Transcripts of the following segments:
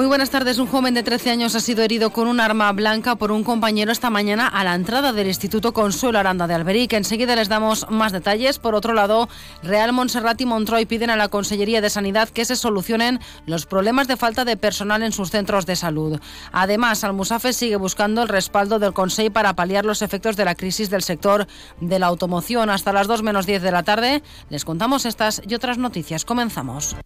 Muy buenas tardes. Un joven de 13 años ha sido herido con un arma blanca por un compañero esta mañana a la entrada del Instituto Consuelo Aranda de Alberic. Enseguida les damos más detalles. Por otro lado, Real Montserrat y Montroy piden a la Consellería de Sanidad que se solucionen los problemas de falta de personal en sus centros de salud. Además, Almusafe sigue buscando el respaldo del Consejo para paliar los efectos de la crisis del sector de la automoción. Hasta las 2 menos 10 de la tarde les contamos estas y otras noticias. Comenzamos.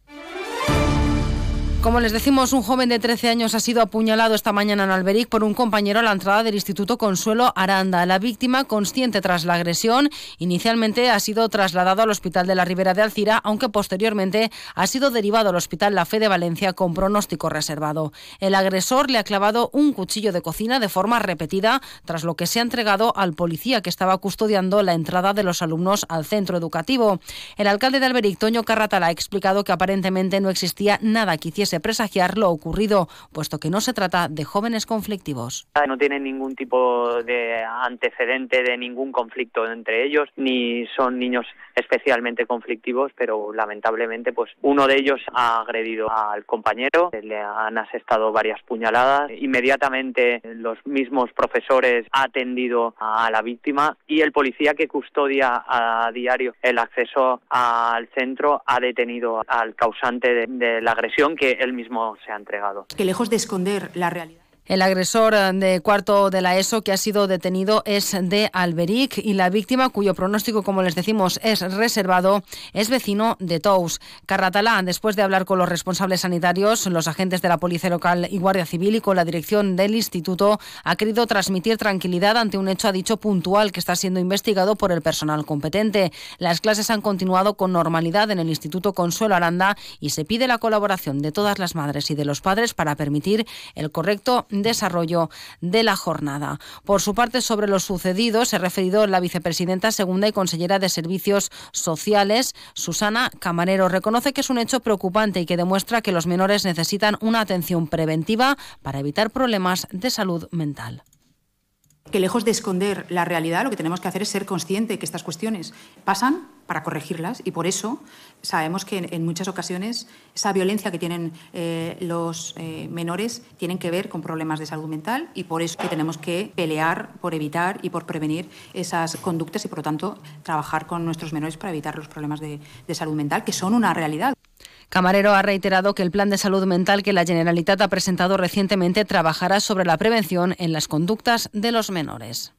Como les decimos, un joven de 13 años ha sido apuñalado esta mañana en Alberic por un compañero a la entrada del Instituto Consuelo Aranda. La víctima, consciente tras la agresión, inicialmente ha sido trasladado al Hospital de la Ribera de Alcira, aunque posteriormente ha sido derivado al Hospital La Fe de Valencia con pronóstico reservado. El agresor le ha clavado un cuchillo de cocina de forma repetida, tras lo que se ha entregado al policía que estaba custodiando la entrada de los alumnos al centro educativo. El alcalde de Alberic, Toño Carratala, ha explicado que aparentemente no existía nada que hiciese presagiar lo ocurrido, puesto que no se trata de jóvenes conflictivos. No tienen ningún tipo de antecedente de ningún conflicto entre ellos, ni son niños especialmente conflictivos, pero lamentablemente pues uno de ellos ha agredido al compañero, le han asestado varias puñaladas, inmediatamente los mismos profesores han atendido a la víctima y el policía que custodia a diario el acceso al centro ha detenido al causante de, de la agresión que él mismo se ha entregado. Que lejos de esconder la realidad el agresor eh, de cuarto de la ESO que ha sido detenido es de Alberic y la víctima, cuyo pronóstico, como les decimos, es reservado, es vecino de Tous. Carratalá, después de hablar con los responsables sanitarios, los agentes de la Policía Local y Guardia Civil y con la dirección del instituto, ha querido transmitir tranquilidad ante un hecho, ha dicho, puntual que está siendo investigado por el personal competente. Las clases han continuado con normalidad en el Instituto Consuelo Aranda y se pide la colaboración de todas las madres y de los padres para permitir el correcto desarrollo de la jornada. Por su parte, sobre lo sucedido, se ha referido la vicepresidenta segunda y consellera de Servicios Sociales, Susana Camarero. Reconoce que es un hecho preocupante y que demuestra que los menores necesitan una atención preventiva para evitar problemas de salud mental que lejos de esconder la realidad, lo que tenemos que hacer es ser consciente que estas cuestiones pasan para corregirlas y por eso sabemos que en, muchas ocasiones esa violencia que tienen eh, los eh, menores tienen que ver con problemas de salud mental y por eso que tenemos que pelear por evitar y por prevenir esas conductas y por lo tanto trabajar con nuestros menores para evitar los problemas de, de salud mental que son una realidad. Camarero ha reiterado que el plan de salud mental que la Generalitat ha presentado recientemente trabajará sobre la prevención en las conductas de los menores.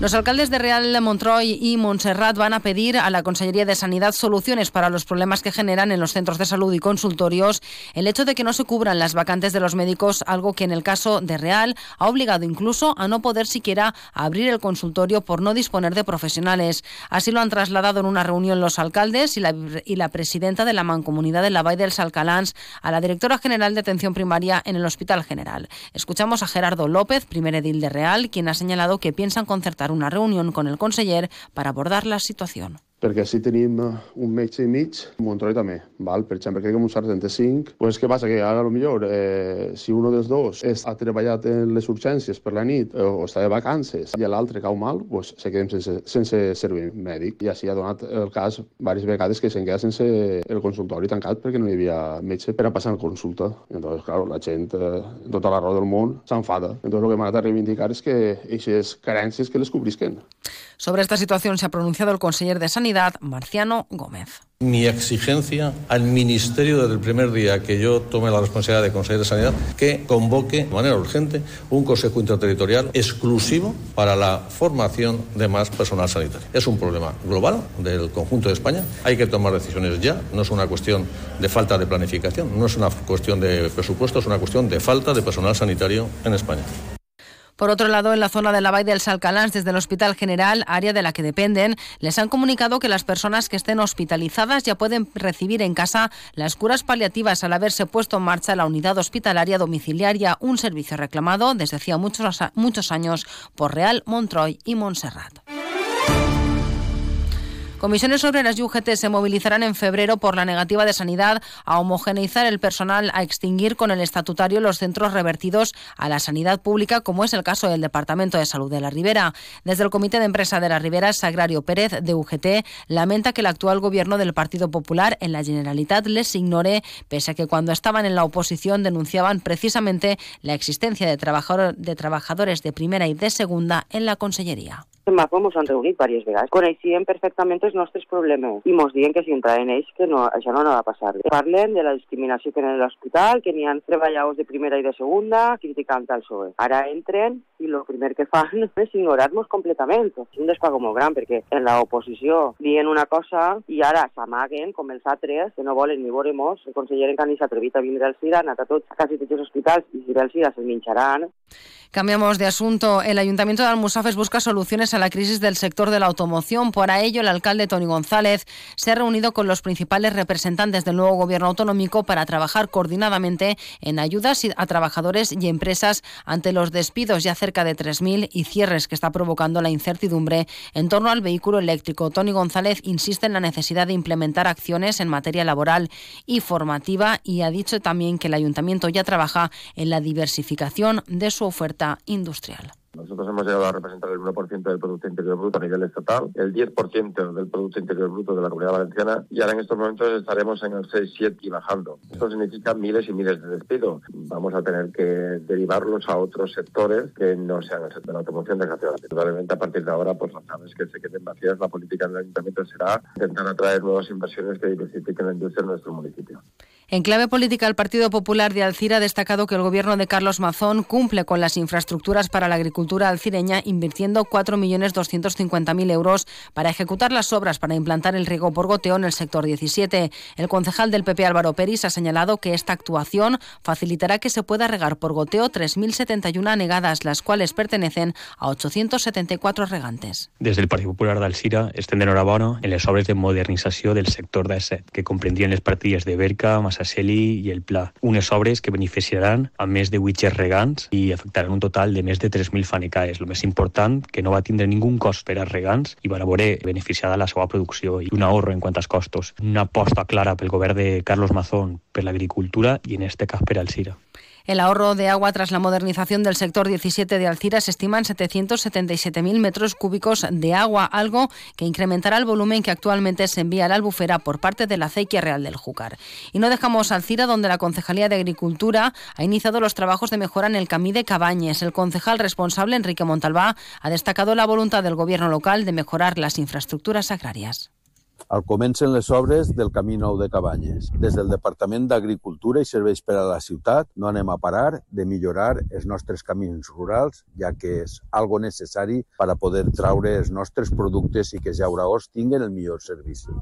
Los alcaldes de Real Montroy y Montserrat van a pedir a la Consellería de Sanidad soluciones para los problemas que generan en los centros de salud y consultorios el hecho de que no se cubran las vacantes de los médicos, algo que en el caso de Real ha obligado incluso a no poder siquiera abrir el consultorio por no disponer de profesionales. Así lo han trasladado en una reunión los alcaldes y la, y la presidenta de la Mancomunidad de la Valle del Salcalans a la directora general de atención primaria en el Hospital General. Escuchamos a Gerardo López, primer edil de Real, quien ha señalado que piensan concertar una reunión con el conseller para abordar la situación. Perquè si tenim eh, un metge i mig, Montroi també, val? per exemple, crec que un 75, pues, què passa? Que ara, millor, eh, si un dels dos és, ha treballat en les urgències per la nit eh, o està de vacances i l'altre cau mal, pues, se quedem sense, sense servei mèdic. I així ha donat el cas diverses vegades que se'n queda sense el consultori tancat perquè no hi havia metge per a passar la consulta. Entonces, claro, la gent, eh, tota la raó del món, s'enfada. Entonces, el que de reivindicar és que aquestes carències que les cobrisquen. Sobre esta situación se ha pronunciado el conseller de Sanidad, Marciano Gómez. Mi exigencia al Ministerio desde el primer día que yo tome la responsabilidad de conseller de Sanidad que convoque de manera urgente un Consejo Interterritorial exclusivo para la formación de más personal sanitario. Es un problema global del conjunto de España. Hay que tomar decisiones ya. No es una cuestión de falta de planificación, no es una cuestión de presupuesto, es una cuestión de falta de personal sanitario en España. Por otro lado, en la zona de la Valle del Salcalans, desde el Hospital General, área de la que dependen, les han comunicado que las personas que estén hospitalizadas ya pueden recibir en casa las curas paliativas al haberse puesto en marcha la unidad hospitalaria domiciliaria, un servicio reclamado desde hacía muchos, muchos años por Real, Montroy y Montserrat. Comisiones Obreras y UGT se movilizarán en febrero por la negativa de Sanidad a homogeneizar el personal, a extinguir con el estatutario los centros revertidos a la sanidad pública, como es el caso del Departamento de Salud de la Ribera. Desde el Comité de Empresa de la Ribera, Sagrario Pérez, de UGT, lamenta que el actual gobierno del Partido Popular en la Generalitat les ignore, pese a que cuando estaban en la oposición denunciaban precisamente la existencia de, de trabajadores de primera y de segunda en la Conselleria. En MAPO ens han reunit diverses vegades. Coneixien perfectament els nostres problemes i mos diuen que si entraven ells que no, això no, no va passar. Parlen de la discriminació que hi ha en l'hospital, que n'hi ha treballadors de primera i de segunda, criticant el PSOE. Ara entren i el primer que fan és ignorar-nos completament. És un despago molt gran perquè en l'oposició dient una cosa i ara s'amaguen com els altres que no volen ni veure mos. El conseller encara ni s'ha atrevit a vindre al CIRA, ha anat a tots, quasi tots els hospitals i si ve al CIRA se'l minxaran. Cambiamos de asunto. El Ayuntamiento de Almusafes busca soluciones a la crisis del sector de la automoción. Para ello, el alcalde Tony González se ha reunido con los principales representantes del nuevo gobierno autonómico para trabajar coordinadamente en ayudas a trabajadores y empresas ante los despidos ya cerca de 3.000 y cierres que está provocando la incertidumbre en torno al vehículo eléctrico. Tony González insiste en la necesidad de implementar acciones en materia laboral y formativa y ha dicho también que el ayuntamiento ya trabaja en la diversificación de su oferta industrial. Nosotros hemos llegado a representar el 1% del Producto Interior Bruto a nivel estatal, el 10% del Producto Interior Bruto de la Comunidad Valenciana y ahora en estos momentos estaremos en el 6-7 y bajando. Esto significa miles y miles de despidos. Vamos a tener que derivarlos a otros sectores que no sean el sector de la automoción, desgraciadamente. Probablemente a partir de ahora, pues las naves que se queden vacías, la política del ayuntamiento será intentar atraer nuevas inversiones que diversifiquen la industria en nuestro municipio. En clave política, el Partido Popular de Alcira ha destacado que el gobierno de Carlos Mazón cumple con las infraestructuras para la agricultura alcireña, invirtiendo 4.250.000 euros para ejecutar las obras para implantar el riego por goteo en el sector 17. El concejal del PP Álvaro Peris ha señalado que esta actuación facilitará que se pueda regar por goteo 3.071 anegadas, las cuales pertenecen a 874 regantes. Desde el Partido Popular de Alcira estén enhorabuena en las obras de modernización del sector de set, que comprendían las partidas de Berca, Sasseli i el Pla. Unes obres que beneficiaran a més de 8 regants i afectaran un total de més de 3.000 fanecaes. El més important, que no va tindre ningú cost per als regants i va veure beneficiada la seva producció i un ahorro en quant als costos. Una aposta clara pel govern de Carlos Mazón per l'agricultura i en este cas per Alcira. El ahorro de agua tras la modernización del sector 17 de Alcira se estima en 777.000 metros cúbicos de agua, algo que incrementará el volumen que actualmente se envía a la albufera por parte de la acequia real del Júcar. Y no dejamos Alcira, donde la Concejalía de Agricultura ha iniciado los trabajos de mejora en el Camí de Cabañes. El concejal responsable, Enrique Montalbá, ha destacado la voluntad del gobierno local de mejorar las infraestructuras agrarias. Al comencen les obres del Camí Nou de Cabanyes. Des del Departament d'Agricultura i Serveis per a la Ciutat no anem a parar de millorar els nostres camins rurals, ja que és algo necessari per a poder traure els nostres productes i que els llauraors tinguen el millor servici.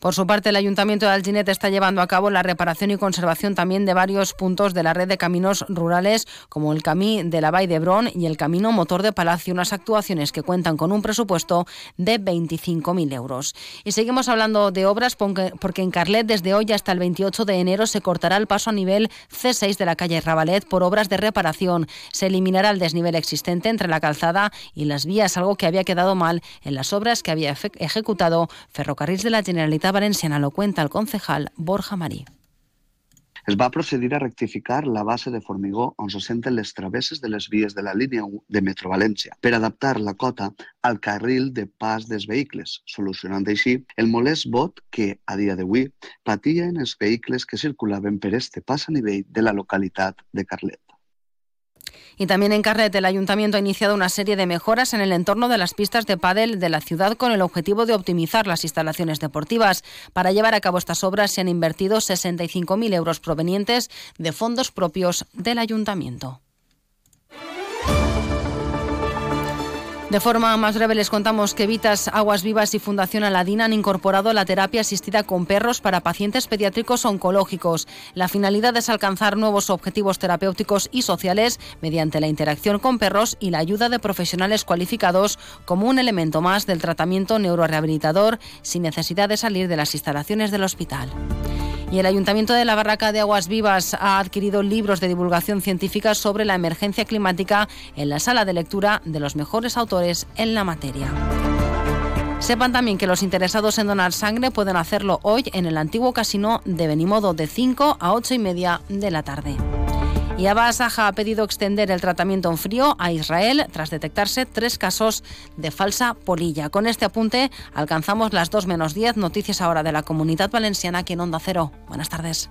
Por su parte, el Ayuntamiento de Alginet está llevando a cabo la reparación y conservación también de varios puntos de la red de caminos rurales, como el Camí de la Vall de Bron y el Camino Motor de Palacio, unas actuaciones que cuentan con un presupuesto de 25.000 euros. Y seguimos hablando de obras porque en Carlet desde hoy hasta el 28 de enero se cortará el paso a nivel C6 de la calle Rabalet por obras de reparación. Se eliminará el desnivel existente entre la calzada y las vías, algo que había quedado mal en las obras que había ejecutado Ferrocarrils de la Generalitat Valenciana, lo cuenta el concejal Borja Marí. Es va procedir a rectificar la base de formigó on se senten les travesses de les vies de la línia 1 de Metro València per adaptar la cota al carril de pas dels vehicles, solucionant així el molest vot que, a dia d'avui, patien els vehicles que circulaven per este pas a nivell de la localitat de Carlet. Y también en Carlet el Ayuntamiento ha iniciado una serie de mejoras en el entorno de las pistas de pádel de la ciudad con el objetivo de optimizar las instalaciones deportivas. Para llevar a cabo estas obras se han invertido 65.000 euros provenientes de fondos propios del Ayuntamiento. De forma más breve les contamos que Vitas, Aguas Vivas y Fundación Aladina han incorporado la terapia asistida con perros para pacientes pediátricos oncológicos. La finalidad es alcanzar nuevos objetivos terapéuticos y sociales mediante la interacción con perros y la ayuda de profesionales cualificados como un elemento más del tratamiento neurorehabilitador sin necesidad de salir de las instalaciones del hospital. Y el Ayuntamiento de la Barraca de Aguas Vivas ha adquirido libros de divulgación científica sobre la emergencia climática en la sala de lectura de los mejores autores en la materia. Sepan también que los interesados en donar sangre pueden hacerlo hoy en el antiguo casino de Benimodo de 5 a 8 y media de la tarde. Y Abbas ha pedido extender el tratamiento en frío a Israel tras detectarse tres casos de falsa polilla. Con este apunte alcanzamos las 2 menos 10 noticias ahora de la comunidad valenciana aquí en Onda Cero. Buenas tardes.